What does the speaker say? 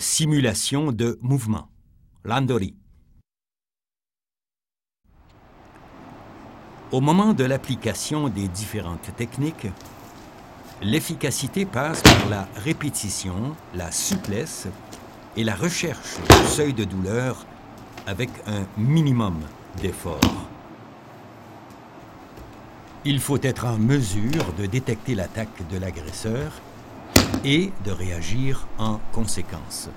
Simulation de mouvement. Landori. Au moment de l'application des différentes techniques, l'efficacité passe par la répétition, la souplesse et la recherche du seuil de douleur avec un minimum d'effort. Il faut être en mesure de détecter l'attaque de l'agresseur et de réagir en conséquence.